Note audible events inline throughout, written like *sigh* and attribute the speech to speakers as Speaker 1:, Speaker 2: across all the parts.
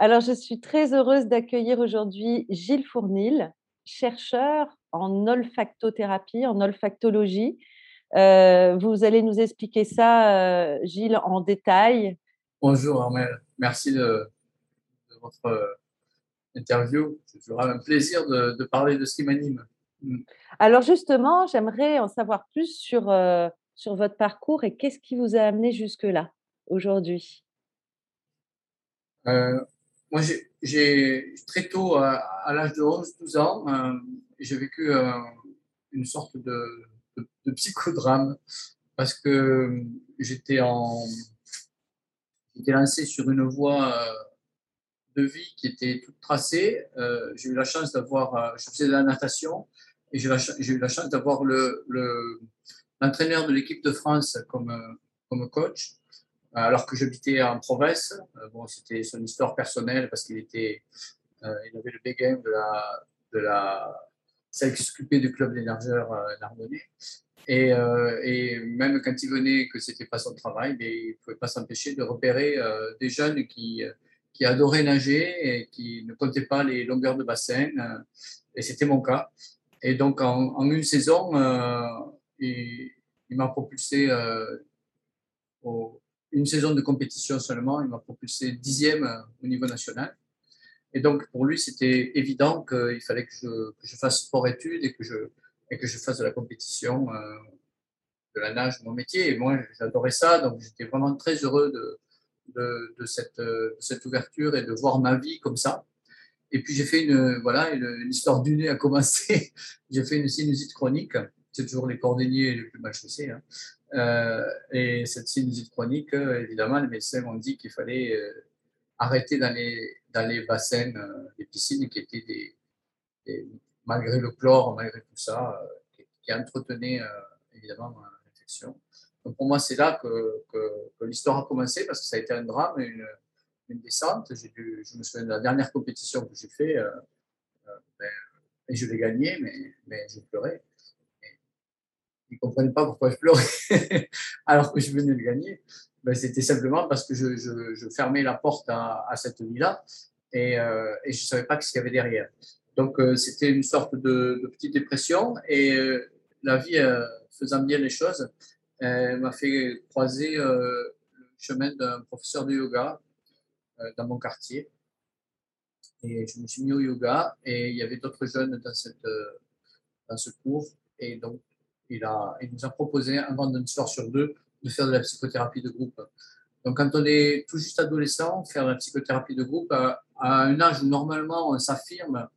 Speaker 1: Alors, je suis très heureuse d'accueillir aujourd'hui Gilles Fournil, chercheur en olfactothérapie, en olfactologie. Euh, vous allez nous expliquer ça, euh, Gilles, en détail.
Speaker 2: Bonjour Armel, merci de, de votre euh, interview. C'est toujours un plaisir de, de parler de ce qui m'anime. Mm.
Speaker 1: Alors, justement, j'aimerais en savoir plus sur, euh, sur votre parcours et qu'est-ce qui vous a amené jusque-là, aujourd'hui?
Speaker 2: Euh, moi, j'ai- très tôt, à, à l'âge de 11-12 ans, euh, j'ai vécu euh, une sorte de, psychodrame parce que j'étais en j'étais lancé sur une voie euh, de vie qui était toute tracée. Euh, j'ai eu la chance d'avoir, euh, je faisais de la natation et j'ai eu la chance d'avoir le, le- l'entraîneur de l'équipe de France euh, comme coach alors que j'habitais en province. Euh, bon, c'était son histoire personnelle parce qu'il était, euh, il avait le béguin de la, de la, celle qui du club des nageurs euh, narbonnais. Et, et même quand il venait, que c'était pas son travail, il pouvait pas s'empêcher de repérer des jeunes qui, qui adoraient nager et qui ne comptaient pas les longueurs de bassin. et c'était mon cas. Et donc, en, une saison, il, il m'a propulsé au, une saison de compétition seulement, il m'a propulsé dixième euh, au niveau national. Et donc, pour lui, c'était évident qu'il fallait que je, fasse sport-études et, que je, que je fasse de la compétition, euh, de la nage, mon métier. Et moi, j'adorais ça, donc j'étais vraiment très heureux de, de, cette, euh, cette ouverture et de voir ma vie comme ça. Et puis, j'ai fait une, voilà, une, une histoire du nez a commencé. *laughs* j'ai fait une sinusite chronique. C'est toujours les cordonniers les plus mal chaussés. Hein. Euh, et cette sinusite chronique, euh, évidemment, les médecins m'ont dit qu'il fallait euh, arrêter dans les, dans les bassins, euh, les piscines qui étaient des, malgré le chlore, malgré tout ça, euh, qui, qui entretenaient euh, évidemment l'infection. Donc pour moi, c'est là que, l'histoire a commencé parce que ça a été un drame, une, une descente. Dû, je me souviens de la dernière compétition que j'ai fait, euh, euh, ben, et je l'ai gagnée, mais, mais je pleurais. Ils ne comprenaient pas pourquoi je pleurais *laughs* alors que je venais de gagner. Ben, C'était simplement parce que je, fermais la porte à, cette vie-là et, euh, je ne savais pas ce qu'il y avait derrière. Donc, euh, c'était une sorte de, petite dépression et euh, la vie, faisant bien les choses, m'a fait croiser le chemin d'un professeur de yoga dans mon quartier. Et je me suis mis au yoga et il y avait d'autres jeunes dans, dans ce cours. Et donc, il, nous a proposé, un vendredi soir sur deux, de faire de la psychothérapie de groupe. Donc, quand on est tout juste adolescent, faire de la psychothérapie de groupe à, à un âge où normalement on s'affirme,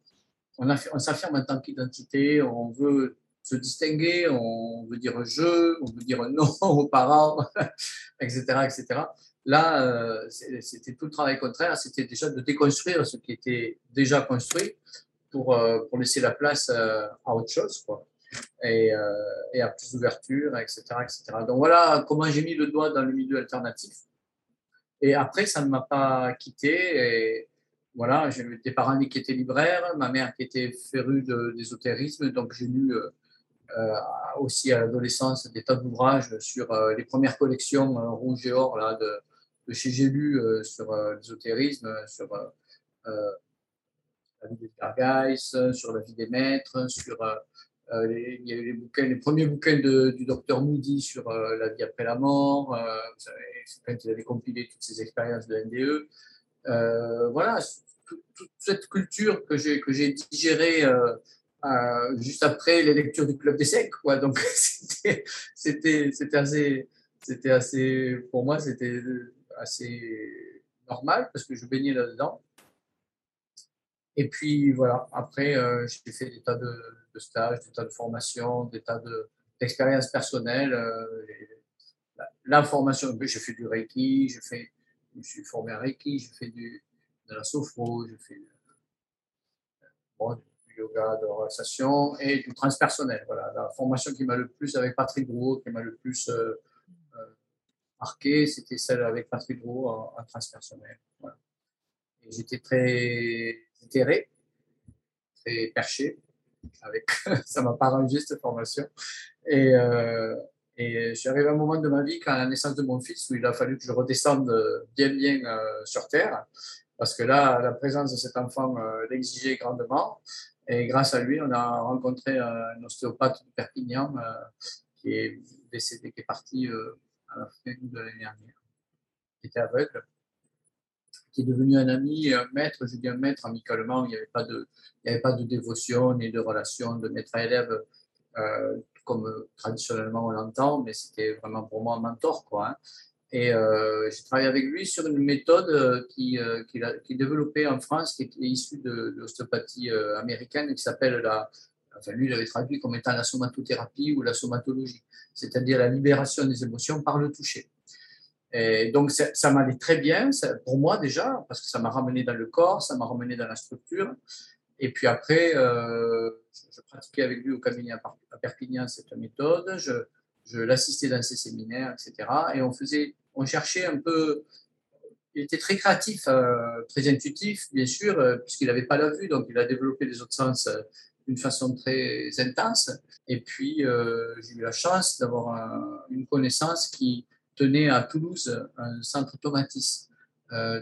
Speaker 2: on, affi- on s'affirme en tant qu'identité, on veut se distinguer, on veut dire je, on veut dire non *laughs* aux parents, *laughs* etc., etc. Là, euh, c'était tout le travail contraire, c'était déjà de déconstruire ce qui était déjà construit pour, euh, laisser la place euh, à autre chose, et, euh, et à plus d'ouverture, etc., etc. Donc voilà comment j'ai mis le doigt dans le milieu alternatif. Et après, ça ne m'a pas quitté. Et voilà, j'ai des parents qui étaient libraires, ma mère qui était férue d'ésotérisme, donc j'ai lu euh, euh, aussi à l'adolescence des tas d'ouvrages sur les premières collections euh, rouge et or là, de, chez J'ai lu euh, sur l'ésotérisme, sur la vie des Gargaïs, sur la vie des maîtres, sur il y a eu les, premiers bouquins du docteur Moody sur euh, la vie après la mort. Euh, c'est quand il avait compilé toutes ces expériences de NDE. Euh, voilà, tout- toute cette culture que j'ai que j'ai digérée euh, euh, juste après les lectures du Club des Secs. Quoi. Donc, *laughs* c'était c'était- assez, c'était assez, pour moi, c'était assez normal parce que je baignais là-dedans. Et puis voilà, après, euh, j'ai fait des tas de, de stages, des tas de formations, des tas de- d'expérience personnelle. L'information, j'ai fait du Reiki, je, fais, je suis formé à Reiki, je fais du, de la sophro, je fais du yoga, de relaxation et du transpersonnel. Voilà, la formation qui m'a le plus avec Patrick Drouot, qui m'a le plus marqué, c'était celle avec Patrick Drouot en, transpersonnel. j'étais très intérêt, très perché. Avec, *laughs* ça m'a pas rendu cette formation. Et, euh, et arrivé à un moment de ma vie, quand à la naissance de mon fils, où il a fallu que je redescende bien, bien euh, sur Terre, parce que là, la présence de cet enfant euh, l'exigeait grandement. Et grâce à lui, on a rencontré un ostéopathe de Perpignan qui est décédé, qui est parti à la fin de l'année dernière, qui était aveugle, qui est devenu un ami, un maître, je dis un maître amicalement, il n'y avait pas de, avait pas de dévotion ni de relation de maître à élève euh, comme traditionnellement on l'entend, mais c'était vraiment pour moi un mentor. Quoi, hein. Et euh, j'ai travaillé avec lui sur une méthode euh, qu'il euh, qui, a, qui développée en France, qui est, issue de, l'ostéopathie américaine, qui s'appelle la. Enfin, lui, il avait traduit comme étant la somatothérapie ou la somatologie, c'est-à-dire la libération des émotions par le toucher. Et donc, ça, m'allait très bien, pour moi déjà, parce que ça m'a ramené dans le corps, ça m'a ramené dans la structure. Et puis après, euh, je, pratiquais avec lui au cabinet à Perpignan cette méthode, je, l'assistais dans ses séminaires, etc. Et on faisait, on cherchait un peu. Il était très créatif, euh, très intuitif, bien sûr, euh, puisqu'il n'avait pas la vue, donc il a développé les autres sens d'une façon très intense. Et puis, j'ai eu la chance d'avoir une connaissance qui tenait à Toulouse un centre Tomatis.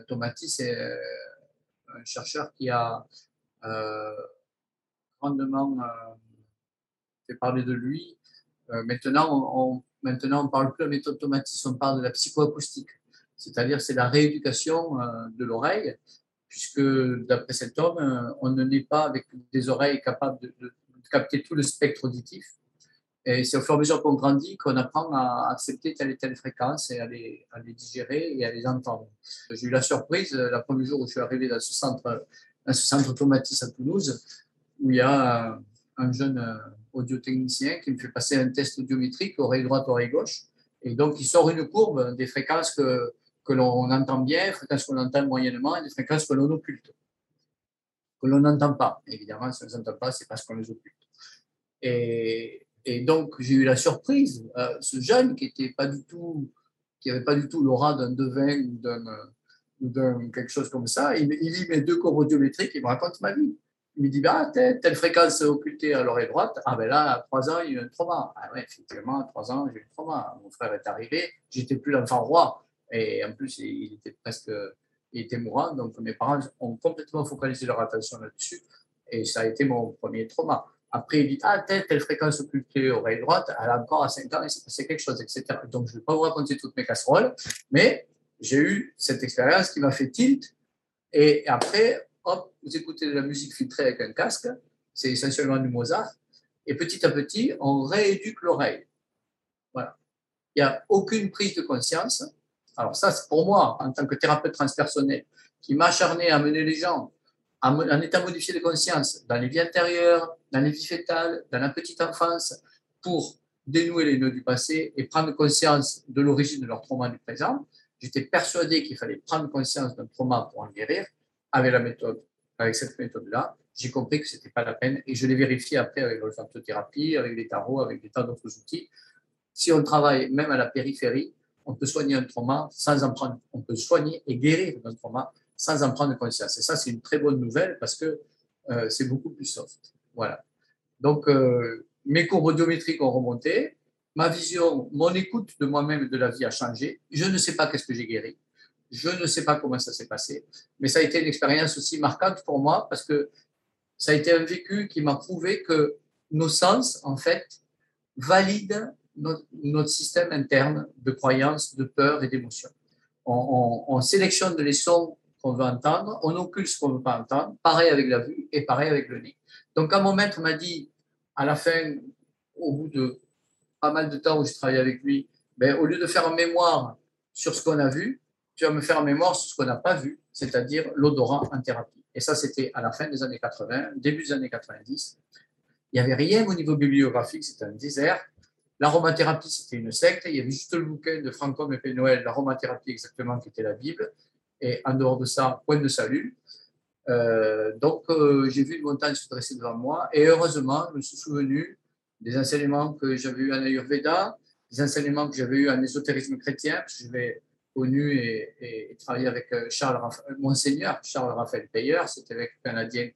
Speaker 2: Tomatis est un chercheur qui a euh, grandement euh, fait parler de lui. Euh, maintenant, on, maintenant, on parle plus de la méthode automatique, on parle de la psychoacoustique. C'est-à-dire, c'est la rééducation de l'oreille, puisque d'après cet homme, on ne naît pas avec des oreilles capables de capter tout le spectre auditif. Et c'est au fur et à mesure qu'on grandit qu'on apprend à accepter telle et telle fréquence et à les, digérer et à les entendre. J'ai eu la surprise, le premier jour où je suis arrivé dans ce centre à ce centre à Toulouse, où il y a un jeune euh, audiotechnicien qui me fait passer un test audiométrique, oreille droite, oreille gauche. Et donc, il sort une courbe des fréquences que, que l'on entend bien, fréquences qu'on entend moyennement, et des fréquences que l'on occulte, que l'on n'entend pas. Évidemment, si on ne les entend pas, c'est parce qu'on les occulte. Et, et donc, j'ai eu la surprise, euh, ce jeune qui n'avait pas du tout l'aura d'un devin ou d'un ou quelque chose comme ça, il, lit mes deux courbes audiométriques, il me raconte ma vie. Il me dit, bah, telle, telle fréquence occultée à l'oreille droite, ah ben là, à trois ans, il y a eu un trauma. Ah ouais, effectivement, à trois ans, j'ai eu un trauma. Mon frère est arrivé, j'étais plus l'enfant roi. Et en plus, il était presque, il était mourant, donc mes parents ont complètement focalisé leur attention là-dessus. Et ça a été mon premier trauma. Après, il dit, ah, telle, telle fréquence occultée oreille droite, elle a encore à 5 ans, il s'est passé quelque chose, etc. Donc, je ne vais pas vous raconter toutes mes casseroles, mais j'ai eu cette expérience qui m'a fait tilt. Et après, hop, vous écoutez de la musique filtrée avec un casque, c'est essentiellement du Mozart. Et petit à petit, on rééduque l'oreille. Voilà. Il n'y a aucune prise de conscience. Alors ça, c'est pour moi, en tant que thérapeute transpersonnel, qui m'a acharné à mener les gens en état modifié de conscience dans les vies antérieures, dans les vies fétales, dans la petite enfance, pour dénouer les nœuds du passé et prendre conscience de l'origine de leur trauma du présent. J'étais persuadé qu'il fallait prendre conscience d'un trauma pour en guérir. Avec cette méthode-là, j'ai compris que ce n'était pas la peine et je l'ai vérifié après avec l'olfactothérapie, avec les tarots, avec des tas d'autres outils. Si on travaille même à la périphérie, on peut soigner un trauma sans en prendre, on peut soigner et guérir un trauma sans en prendre conscience. Et ça, c'est une très bonne nouvelle parce que euh, c'est beaucoup plus soft. Voilà. Donc, euh, mes courbes audiométriques ont remonté ma vision, mon écoute de moi-même et de la vie a changé. Je ne sais pas qu'est-ce que j'ai guéri. Je ne sais pas comment ça s'est passé. Mais ça a été une expérience aussi marquante pour moi parce que ça a été un vécu qui m'a prouvé que nos sens, en fait, valident notre, système interne de croyances, de peur et d'émotions. On, sélectionne les sons qu'on veut entendre, on occulte ce qu'on ne veut pas entendre, pareil avec la vue et pareil avec le nez. Donc, quand mon maître m'a dit, à la fin, au bout de pas mal de temps où je travaille avec lui, ben, au lieu de faire un mémoire sur ce qu'on a vu, tu vas me faire un mémoire sur ce qu'on n'a pas vu, c'est-à-dire l'odorat en thérapie. Et ça, c'était à la fin des années 80, début des années 90. Il n'y avait rien au niveau bibliographique, c'était un désert. L'aromathérapie, c'était une secte. Il y avait juste le bouquin de Franco et Noël, l'aromathérapie exactement, qui était la Bible. Et en dehors de ça, point de salut. Euh, donc, euh, j'ai vu une montagne se dresser devant moi. Et heureusement, je me suis souvenu des enseignements que j'avais eus en Ayurveda, des enseignements que j'avais eus en ésotérisme chrétien, parce que j'avais connu et, travaillé avec euh, Charles Monseigneur Charles Raphaël Payer, avec un Canadien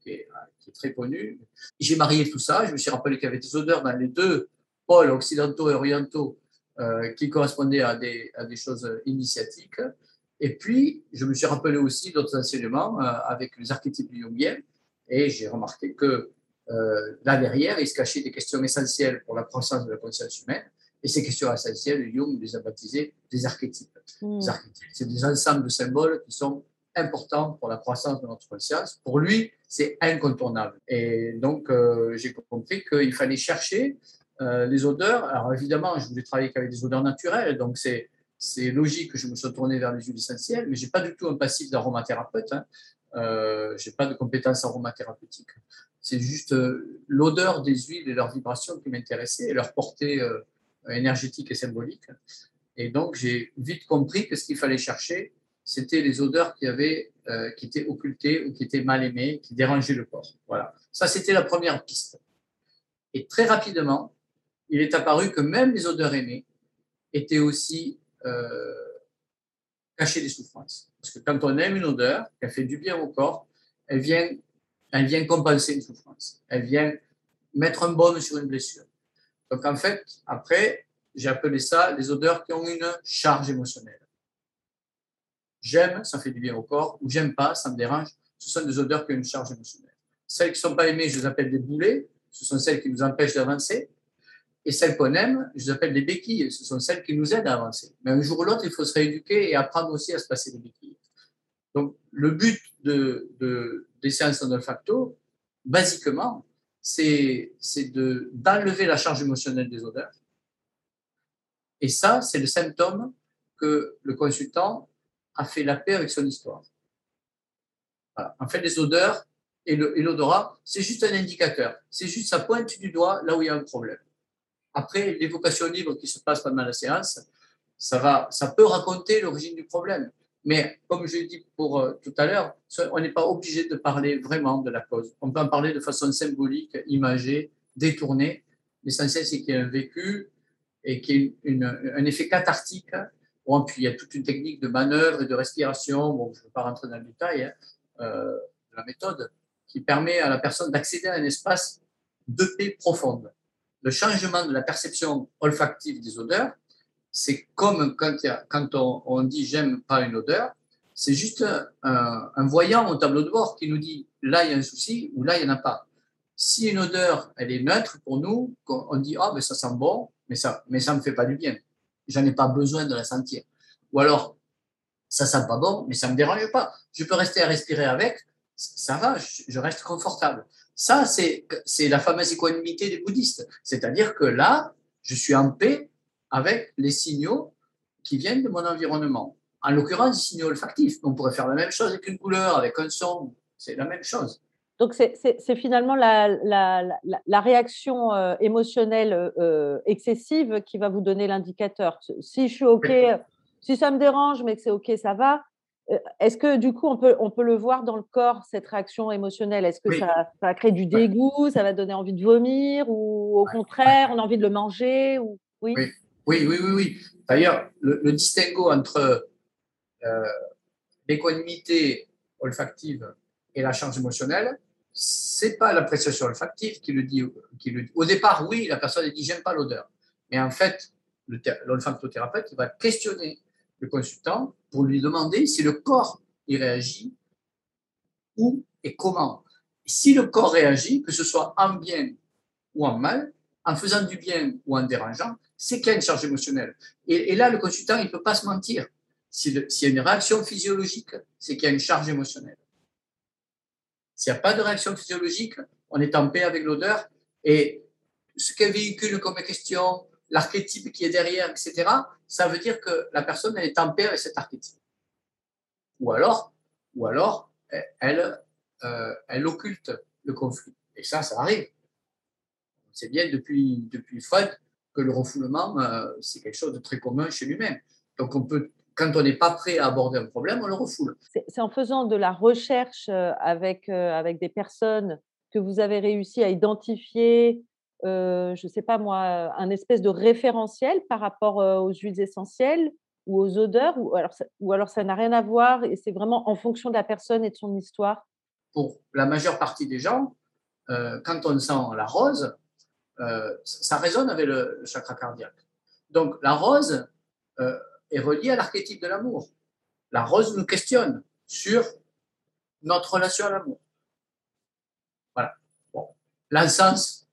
Speaker 2: qui, est, très connu. J'ai marié tout ça, je me suis rappelé qu'il y avait des odeurs dans les deux pôles occidentaux et orientaux qui correspondaient à des, choses initiatiques. Et puis, je me suis rappelé aussi d'autres enseignements euh, avec les archétypes jungiens, et j'ai remarqué que euh, là derrière, il se cachait des questions essentielles pour la croissance de la conscience humaine. Et ces questions essentielles, Jung les a baptisées des archétypes. Hmm. Les archétypes, c'est des ensembles de symboles qui sont importants pour la croissance de notre conscience. Pour lui, c'est incontournable. Et donc, j'ai compris qu'il fallait chercher euh, les odeurs, alors évidemment, je voulais travailler avec des odeurs naturelles, donc c'est, c'est logique que je me sois tourné vers les huiles essentielles, mais je n'ai pas du tout un passif d'aromathérapeute. Hein. Euh, je n'ai pas de compétences aromathérapeutiques. C'est juste euh, l'odeur des huiles et leur vibration qui m'intéressait, et leur portée euh, énergétique et symbolique. Et donc, j'ai vite compris que ce qu'il fallait chercher, c'était les odeurs qui, avaient, qui étaient occultées ou qui étaient mal aimées, qui dérangeaient le corps. Voilà. Ça, c'était la première piste. Et très rapidement, il est apparu que même les odeurs aimées étaient aussi euh, cachées des souffrances. Parce que quand on aime une odeur, qu'elle fait du bien au corps, elle vient, elle vient compenser une souffrance. Elle vient mettre un baume sur une blessure. Donc en fait, après, j'ai appelé ça les odeurs qui ont une charge émotionnelle. J'aime, ça fait du bien au corps, ou j'aime pas, ça me dérange. Ce sont des odeurs qui ont une charge émotionnelle. Celles qui ne sont pas aimées, je les appelle des boulets. Ce sont celles qui nous empêchent d'avancer. Et celles qu'on aime, je les appelle des béquilles. Ce sont celles qui nous aident à avancer. Mais un jour ou l'autre, il faut se rééduquer et apprendre aussi à se passer des béquilles. Donc, le but de, des séances en olfacto, basiquement, c'est d'enlever la charge émotionnelle des odeurs. Et ça, c'est le symptôme que le consultant a fait la paix avec son histoire. En fait, les odeurs et l'odorat, c'est juste un indicateur. C'est juste sa pointe du doigt là où il y a un problème. Après, l'évocation libre qui se passe pendant la séance, ça, va, ça peut raconter l'origine du problème. Mais comme je l'ai dit pour euh, tout à l'heure, on n'est pas obligé de parler vraiment de la cause. On peut en parler de façon symbolique, imagée, détournée. L'essentiel, c'est qu'il y ait un vécu et qu'il y ait un effet cathartique. Bon, puis il y a toute une technique de manœuvre et de respiration. Bon, je ne vais pas rentrer dans le détail hein, euh, de la méthode qui permet à la personne d'accéder à un espace de paix profonde le changement de la perception olfactive des odeurs, c'est comme quand, on, dit j'aime pas une odeur, c'est juste un, voyant au tableau de bord qui nous dit là il y a un souci ou là il n'y en a pas. Si une odeur elle est neutre pour nous, on dit ah mais ça sent bon, mais ça mais ça me fait pas du bien. J'en ai pas besoin de la sentir. Ou alors ça sent pas bon, mais ça me dérange pas. Je peux rester à respirer avec, ça va, je reste confortable. Ça, c'est la fameuse équanimité des bouddhistes. C'est-à-dire que là, je suis en paix avec les signaux qui viennent de mon environnement. En l'occurrence, des signaux olfactifs. On pourrait faire la même chose avec une couleur, avec un son. C'est la même chose.
Speaker 1: Donc, c'est finalement la, la, réaction euh, émotionnelle euh, excessive qui va vous donner l'indicateur. Si je suis OK, si ça me dérange, mais que c'est OK, ça va, est-ce que du coup, on peut, on peut le voir dans le corps, cette réaction émotionnelle? Est-ce que ça, ça crée du dégoût, ça va donner envie de vomir ou au contraire, on a envie de le manger ou...
Speaker 2: oui? oui, oui, oui, oui. D'ailleurs, le, distinguo entre euh, l'équanimité olfactive et la charge émotionnelle, c'est pas l'appréciation olfactive qui le, dit, qui le dit. Au départ, oui, la personne dit j'aime pas l'odeur. Mais en fait, l'olfactothérapeute va questionner le consultant pour lui demander si le corps y réagit, où et comment. si le corps réagit, que ce soit en bien ou en mal, en faisant du bien ou en dérangeant, c'est qu'il y a une charge émotionnelle. Et, là, le consultant, il ne peut pas se mentir. S'il y a une réaction physiologique, c'est qu'il y a une charge émotionnelle. S'il n'y a pas de réaction physiologique, on est en paix avec l'odeur. Et ce qu'elle véhicule comme question, l'archétype qui est derrière, etc., ça veut dire que la personne elle est en paix avec cet archétype. Ou alors, ou alors elle, euh, elle occulte le conflit. Et ça, ça arrive. C'est bien depuis, depuis Freud que le refoulement, euh, c'est quelque chose de très commun chez lui-même. Donc, on peut, quand on n'est pas prêt à aborder un problème, on le refoule.
Speaker 1: C'est en faisant de la recherche euh, avec, avec des personnes que vous avez réussi à identifier, je ne sais pas moi, un espèce de référentiel par rapport aux huiles essentielles ou aux odeurs, ou alors ça, n'a rien à voir et c'est vraiment en fonction de la personne et de son histoire?
Speaker 2: Pour la majeure partie des gens, quand on sent la rose, euh, ça résonne avec le, chakra cardiaque. Donc la rose euh, est reliée à l'archétype de l'amour. La rose nous questionne sur notre relation à l'amour. Voilà. Bon. L'encens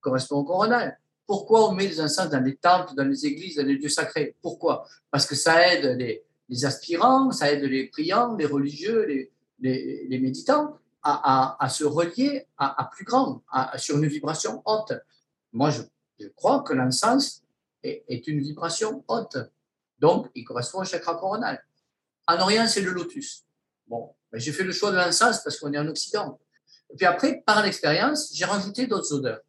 Speaker 2: correspond au coronal. Pourquoi on met des encens dans les temples, dans les églises, dans les lieux sacrés? Pourquoi? Parce que ça aide les, aspirants, ça aide les priants, les religieux, les, les méditants à, se relier à, plus grand, sur une vibration haute. Moi, je, crois que l'encens est, une vibration haute. Donc, il correspond au chakra coronal. En Orient, c'est le lotus. Bon, ben, j'ai fait le choix de l'encens parce qu'on est en Occident. Et puis après, par l'expérience, j'ai rajouté d'autres odeurs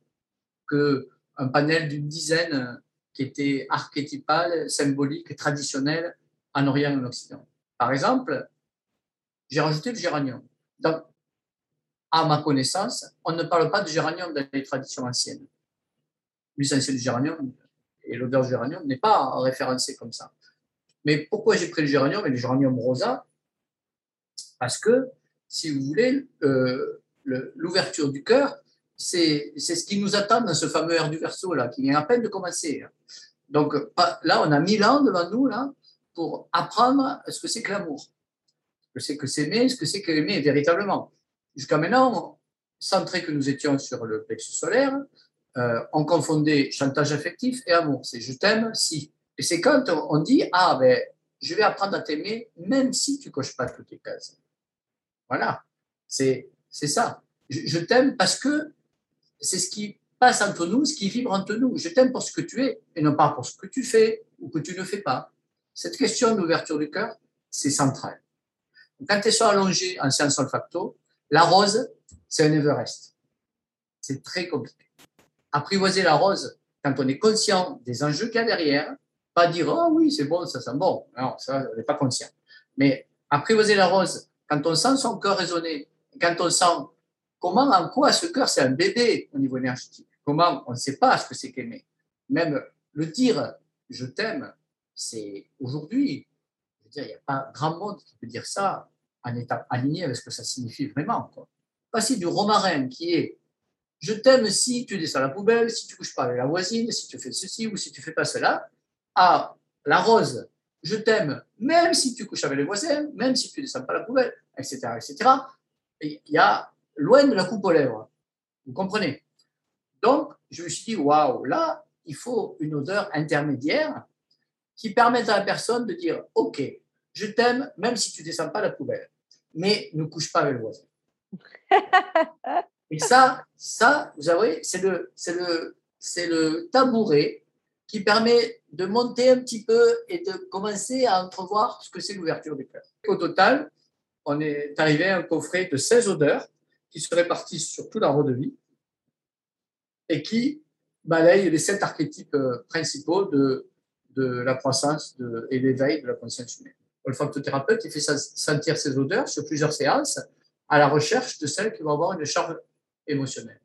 Speaker 2: que un panel d'une dizaine qui était archétypal, symbolique, traditionnel en Orient et en Occident. Par exemple, j'ai rajouté le géranium. Donc, à ma connaissance, on ne parle pas de géranium dans les traditions anciennes. L'essentiel du géranium et l'odeur du géranium n'est pas référencé comme ça. Mais pourquoi j'ai pris le géranium et le géranium rosa? Parce que, si vous voulez, euh, l'ouverture du cœur, c'est ce qui nous attend dans ce fameux air du verso là, qui vient à peine de commencer. Donc là, on a mille ans devant nous là pour apprendre ce que c'est que l'amour, ce que c'est que s'aimer, ce que c'est que aimer véritablement. Jusqu'à maintenant, centré que nous étions sur le plexus solaire, euh, on confondait chantage affectif et amour. C'est je t'aime si. Et c'est quand on dit ah ben je vais apprendre à t'aimer même si tu coches pas toutes les cases. Voilà, c'est c'est ça. Je, t'aime parce que c'est ce qui passe entre nous, ce qui vibre entre nous. Je t'aime pour ce que tu es et non pas pour ce que tu fais ou que tu ne fais pas. Cette question d'ouverture du cœur, c'est central. Quand tu es allongé en sciences olfacto, la rose, c'est un Everest. C'est très compliqué. Apprivoiser la rose, quand on est conscient des enjeux qu'il y a derrière, pas dire oh oui, c'est bon, ça sent bon. Non, ça, on n'est pas conscient. Mais apprivoiser la rose, quand on sent son cœur résonner, quand on sent comment, en quoi ce cœur, c'est un bébé au niveau énergétique, comment on ne sait pas ce que c'est qu'aimer? Même le dire je t'aime, c'est aujourd'hui, je veux dire, il n'y a pas grand monde qui peut dire ça en état aligné avec ce que ça signifie vraiment. Passer du romarin qui est je t'aime si tu descends la poubelle, si tu couches pas avec la voisine, si tu fais ceci ou si tu fais pas cela, à la rose, je t'aime même si tu couches avec les voisins, même si tu descends pas la poubelle, etc. etc. il y a loin de la coupe aux lèvres. Vous comprenez? Donc, je me suis dit, waouh, là, il faut une odeur intermédiaire qui permette à la personne de dire, OK, je t'aime même si tu ne descends pas la poubelle, mais ne couche pas avec le voisin. *laughs* Et ça, ça, vous savez, c'est le, c'est le, c'est le tabouret qui permet de monter un petit peu et de commencer à entrevoir ce que c'est l'ouverture du cœur. Au total, on est arrivé à un coffret de 16 odeurs qui se répartissent sur tout l'arbre de vie et qui balayent les sept archétypes euh, principaux de, de la croissance et l'éveil de la conscience humaine olfactothérapeute, il fait sentir ses odeurs sur plusieurs séances à la recherche de celles qui vont avoir une charge émotionnelle.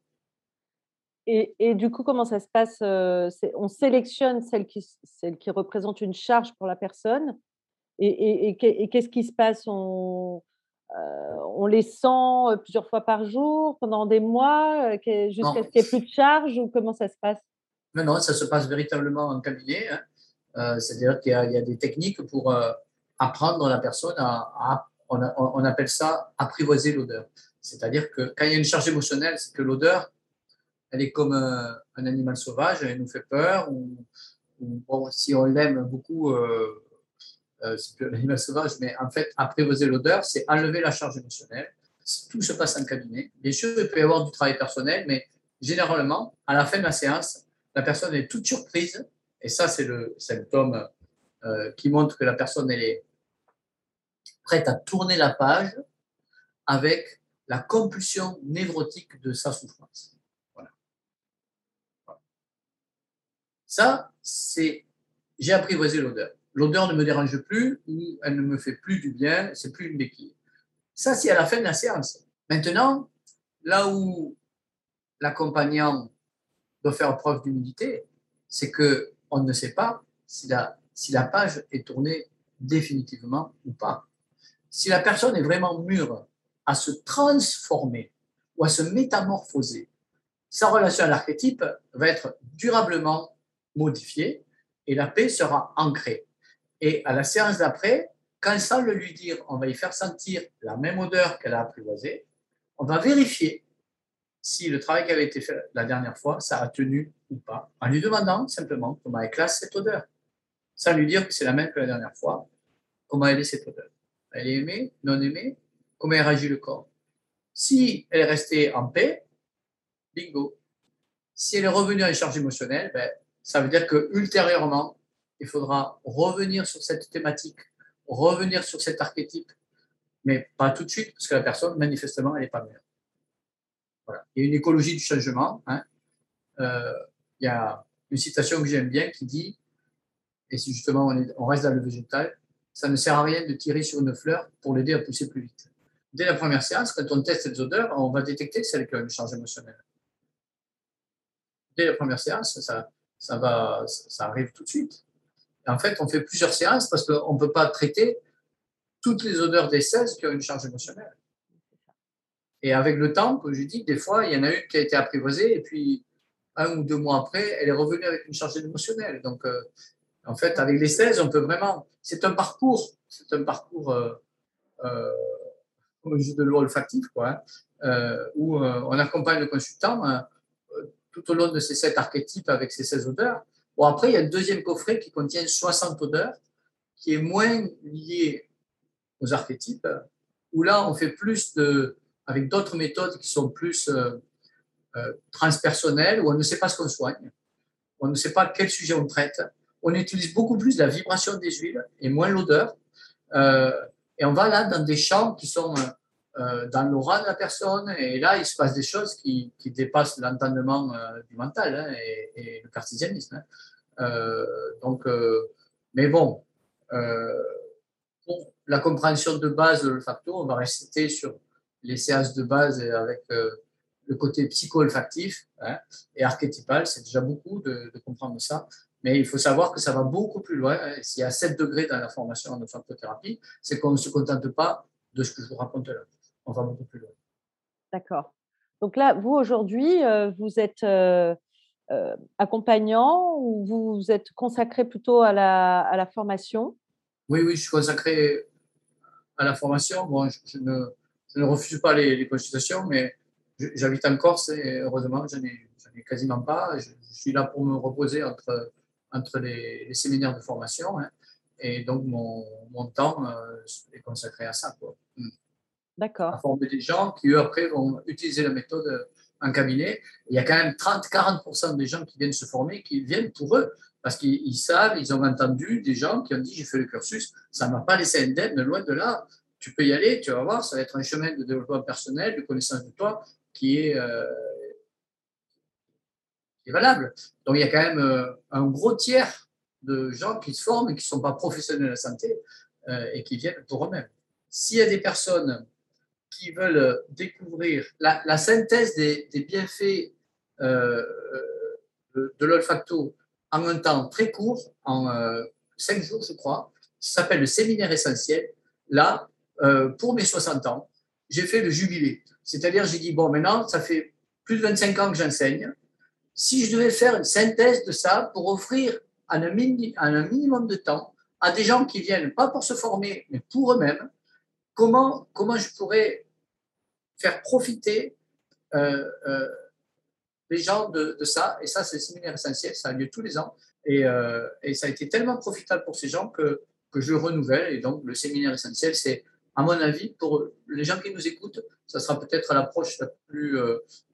Speaker 1: Et, du coup, comment ça se passe euh, On sélectionne celles qui, celles qui représentent une charge pour la personne. Et, et qu'est-ce qui se passe on, euh, on les sent euh, plusieurs fois par jour, pendant des mois, jusqu'à ce qu'il n'y ait plus de charge ou comment ça se passe?
Speaker 2: Non, non, ça se passe véritablement en cabinet. Hein. C'est-à-dire qu'il y, a des techniques pour apprendre la personne à, on, appelle ça apprivoiser l'odeur. C'est-à-dire que quand il y a une charge émotionnelle, c'est que l'odeur, elle est comme un, animal sauvage, elle nous fait peur. Ou, si on l'aime beaucoup, euh, c'est plus un animal sauvage, mais en fait, apprivoiser l'odeur, c'est enlever la charge émotionnelle. Tout se passe en cabinet. Bien sûr, il peut y avoir du travail personnel, mais généralement, à la fin de la séance, la personne est toute surprise, et ça, c'est le symptôme euh, qui montre que la personne est prête à tourner la page avec la compulsion névrotique de sa souffrance. Voilà. Ça, c'est j'ai apprivoisé l'odeur. L'odeur ne me dérange plus ou elle ne me fait plus du bien, c'est plus une béquille. Ça, c'est à la fin de la séance. Maintenant, là où l'accompagnant doit faire preuve d'humilité, c'est que on ne sait pas si la, si la page est tournée définitivement ou pas. Si la personne est vraiment mûre à se transformer ou à se métamorphoser, sa relation à l'archétype va être durablement modifiée et la paix sera ancrée. Et à la séance d'après, quand sans le lui dire, on va y faire sentir la même odeur qu'elle a apprivoisée, on va vérifier si le travail qui avait été fait la dernière fois, ça a tenu ou pas, en lui demandant simplement comment elle classe cette odeur, sans lui dire que c'est la même que la dernière fois, comment elle est cette odeur. Elle est aimée, non aimée, comment elle réagit le corps. Si elle est restée en paix, bingo. Si elle est revenue à une charge émotionnelle, ben, ça veut dire que ultérieurement, il faudra revenir sur cette thématique, revenir sur cet archétype, mais pas tout de suite, parce que la personne, manifestement, elle n'est pas mûre. Voilà. Il y a une écologie du changement. Hein. Euh, il y a une citation que j'aime bien qui dit, et si justement on, reste dans le végétal, ça ne sert à rien de tirer sur une fleur pour l'aider à pousser plus vite. Dès la première séance, quand on teste les odeurs, on va détecter celle qui a une charge émotionnelle. Dès la première séance, ça, va, ça arrive tout de suite. En fait, on fait plusieurs séances parce qu'on ne peut pas traiter toutes les odeurs des 16 qui ont une charge émotionnelle. Et avec le temps, comme je dis, des fois, il y en a une qui a été apprivoisée et puis un ou deux mois après, elle est revenue avec une charge émotionnelle. Donc, euh, en fait, avec les 16, on peut vraiment. C'est un parcours, c'est un parcours, euh, euh, de l'olfactif, quoi, hein, euh, où euh, on accompagne le consultant hein, tout au long de ces sept archétypes avec ces 16 odeurs. Bon, après, il y a un deuxième coffret qui contient 60 odeurs, qui est moins lié aux archétypes, où là, on fait plus de. avec d'autres méthodes qui sont plus transpersonnelles, où on ne sait pas ce qu'on soigne, on ne sait pas quel sujet on traite on utilise beaucoup plus la vibration des huiles et moins l'odeur. Euh, et on va là dans des champs qui sont euh, euh, dans l'aura de la personne. Et là, il se passe des choses qui, dépassent l'entendement du mental hein, et, le cartésianisme. Hein. donc, mais bon, pour la compréhension de base de l'olfacto, on va rester sur les séances de base avec le côté psycho-olfactif hein, et archétypal. C'est déjà beaucoup de, de comprendre ça. Mais il faut savoir que ça va beaucoup plus loin. S'il y a 7 degrés dans la formation en olfactothérapie, c'est qu'on ne se contente pas de ce que je vous raconte là. On va beaucoup plus loin.
Speaker 1: D'accord. Donc là, vous aujourd'hui, euh, vous êtes euh, euh, accompagnant ou vous êtes consacré plutôt à la, à la, formation?
Speaker 2: Oui, oui, je suis consacré à la formation. Bon, je, ne, je ne, refuse pas les, les consultations, mais j'habite en Corse et heureusement, je n'en ai, quasiment pas. je, suis là pour me reposer entre entre les, séminaires de formation. Hein. et donc, mon, mon temps euh, est consacré à ça.
Speaker 1: Hmm. D'accord.
Speaker 2: À former des gens qui, eux, après, vont utiliser la méthode euh, en cabinet. Il y a quand même 30-40% des gens qui viennent se former qui viennent pour eux. Parce qu'ils savent, ils ont entendu des gens qui ont dit j'ai fait le cursus, ça ne m'a pas laissé indemne, loin de là. Tu peux y aller, tu vas voir, ça va être un chemin de développement personnel, de connaissance de toi qui est, euh, valable. Donc il y a quand même euh, un gros tiers de gens qui se forment et qui ne sont pas professionnels de la santé et qui viennent pour eux-mêmes. S'il y a des personnes qui veulent découvrir la, synthèse des, bienfaits euh, de, l'olfacto en un temps très court, en cinq jours, je crois, ça s'appelle le séminaire essentiel. Là, pour mes 60 ans, j'ai fait le jubilé. C'est-à-dire, j'ai dit, bon, maintenant, ça fait plus de 25 ans que j'enseigne si je devais faire une synthèse de ça pour offrir en un, un minimum de temps à des gens qui viennent pas pour se former, mais pour eux-mêmes, comment, comment je pourrais faire profiter euh, euh, les gens de, ça. Et ça, c'est le séminaire essentiel, ça a lieu tous les ans. Et, euh, ça a été tellement profitable pour ces gens que, que je renouvelle. Et donc, le séminaire essentiel, c'est à mon avis, pour les gens qui nous écoutent, ça sera peut-être l'approche la plus,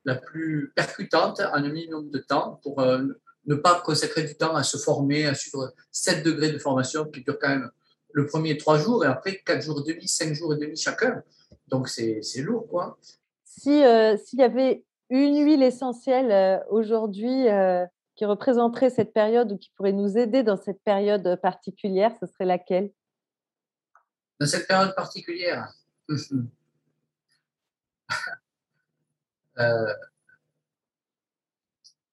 Speaker 2: la plus percutante en un minimum de temps pour ne pas consacrer du temps à se former, à suivre 7 degrés de formation qui durent quand même le premier 3 jours et après 4 jours et demi, 5 jours et demi chacun. Donc c'est lourd, quoi.
Speaker 1: Si, euh, S'il y avait une huile essentielle aujourd'hui qui représenterait cette période ou qui pourrait nous aider dans cette période particulière, ce serait laquelle?
Speaker 2: Dans cette période particulière? *laughs* Euh,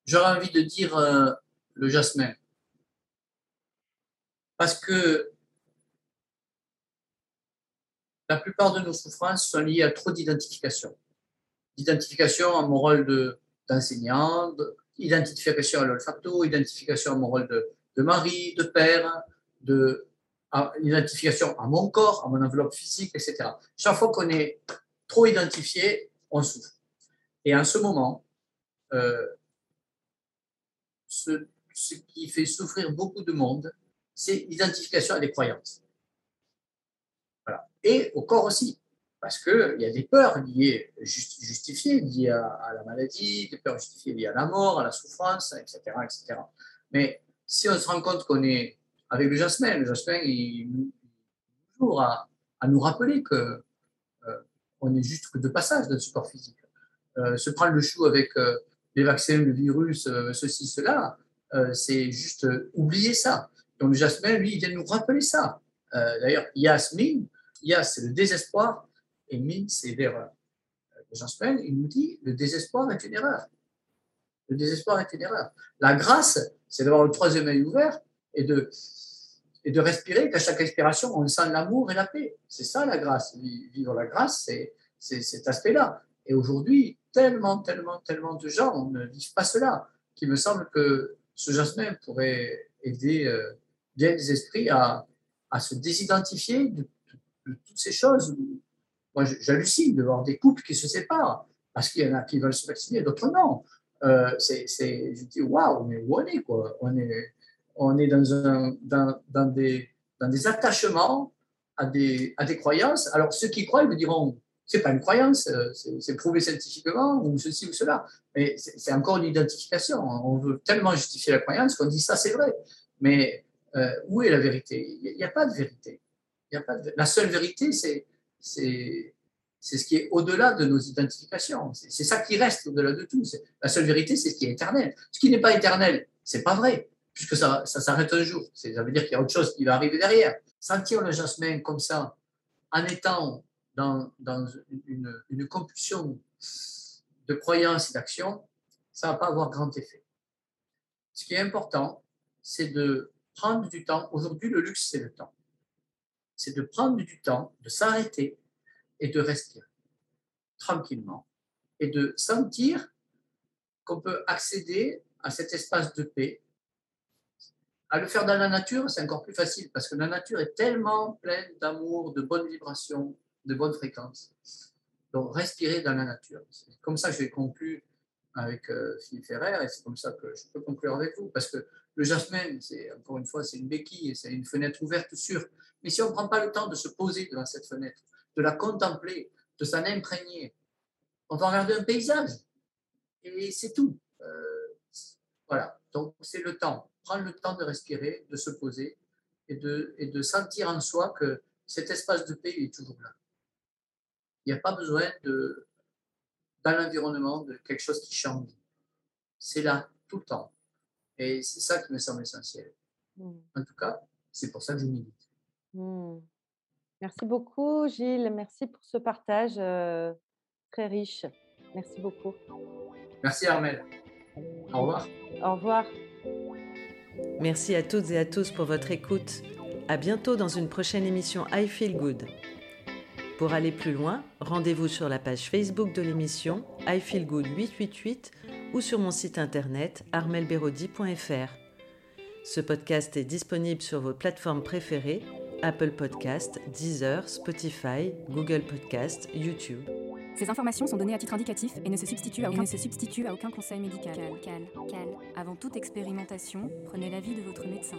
Speaker 2: J'aurais envie de dire euh, le jasmin. Parce que la plupart de nos souffrances sont liées à trop d'identification. D'identification à mon rôle d'enseignant, identification à l'olfacto, identification à mon rôle de, mari, de père, de, identification à mon corps, à mon enveloppe physique, etc. Chaque fois qu'on est trop identifié, on souffre. Et en ce moment, euh, ce, qui fait souffrir beaucoup de monde, c'est l'identification à des croyances. Et au corps aussi parce qu'il y a des peurs liées, justifiées liées à, la maladie, des peurs justifiées liées à la mort, à la souffrance, etc. etc. Mais si on se rend compte qu'on est avec le jasmin, le jasmin, il nous toujours à, nous rappeler que euh, est juste que de passage dans ce corps physique. Euh, se prendre le chou avec euh, les vaccins, le virus, ceci, cela, c'est juste oublier ça. Donc le jasmin, lui, il vient nous rappeler ça. D'ailleurs, Yasmine, Yas, c'est le désespoir, et Min, c'est l'erreur. Jean Spell, il nous dit le désespoir est une erreur. Le désespoir est une erreur. La grâce, c'est d'avoir le troisième œil ouvert et de, et de respirer qu'à chaque expiration, on sent l'amour et la paix. C'est ça la grâce. Vivre la grâce, c'est, c'est cet aspect-là. Et aujourd'hui, tellement, tellement, tellement de gens ne vivent pas cela, qu'il me semble que ce jasmin pourrait aider euh, bien les esprits à, à se désidentifier de, toutes ces choses moi, j'hallucine de voir des couples qui se séparent parce qu'il y en a qui veulent se vacciner, d'autres non. Euh, c'est, je dis, waouh, mais où on est, quoi On est, on est dans, un, dans, dans, des, dans des attachements à des, à des croyances. Alors, ceux qui croient, me diront, c'est pas une croyance, euh, c'est, prouvé scientifiquement, ou ceci ou cela. Mais c'est, encore une identification. On veut tellement justifier la croyance qu'on dit ça, c'est vrai. Mais euh, où est la vérité? Il n'y a, pas de vérité. La seule vérité, c'est ce qui est au-delà de nos identifications. C'est ça qui reste au-delà de tout. La seule vérité, c'est ce qui est éternel. Ce qui n'est pas éternel, c'est pas vrai, puisque ça, ça s'arrête un jour. Ça veut dire qu'il y a autre chose qui va arriver derrière. Sentir le jasmin comme ça, en étant dans, dans une, une, compulsion de croyance et d'action, ça ne va pas avoir grand effet. Ce qui est important, c'est de prendre du temps. Aujourd'hui, le luxe, c'est le temps c'est de prendre du temps, de s'arrêter et de respirer tranquillement et de sentir qu'on peut accéder à cet espace de paix. À le faire dans la nature, c'est encore plus facile parce que la nature est tellement pleine d'amour, de bonnes vibrations, de bonnes fréquences. Donc, respirer dans la nature. Comme ça je vais conclure avec euh, Philippe Ferrer et c'est comme ça que je peux conclure avec vous parce que le jasmin, encore une fois, c'est une béquille, c'est une fenêtre ouverte sur mais si on ne prend pas le temps de se poser devant cette fenêtre, de la contempler, de s'en imprégner, on va regarder un paysage. Et c'est tout. Euh, voilà. Donc, c'est le temps. Prendre le temps de respirer, de se poser et de, et de sentir en soi que cet espace de paix est toujours là. Il n'y a pas besoin de, dans l'environnement de quelque chose qui change. C'est là tout le temps. Et c'est ça qui me semble essentiel. Mm. En tout cas, c'est pour ça que je milite.
Speaker 1: Mmh. Merci beaucoup, Gilles. Merci pour ce partage très riche. Merci beaucoup.
Speaker 2: Merci, Armel. Au revoir.
Speaker 1: Au revoir.
Speaker 3: Merci à toutes et à tous pour votre écoute. À bientôt dans une prochaine émission I Feel Good. Pour aller plus loin, rendez-vous sur la page Facebook de l'émission I Feel Good 888 ou sur mon site internet armelberodi.fr. Ce podcast est disponible sur vos plateformes préférées Apple Podcast, Deezer, Spotify, Google Podcast, YouTube.
Speaker 4: Ces informations sont données à titre indicatif et ne se substituent à aucun, se substituent à aucun conseil médical. Cal, cal, cal. Avant toute expérimentation, prenez l'avis de votre médecin.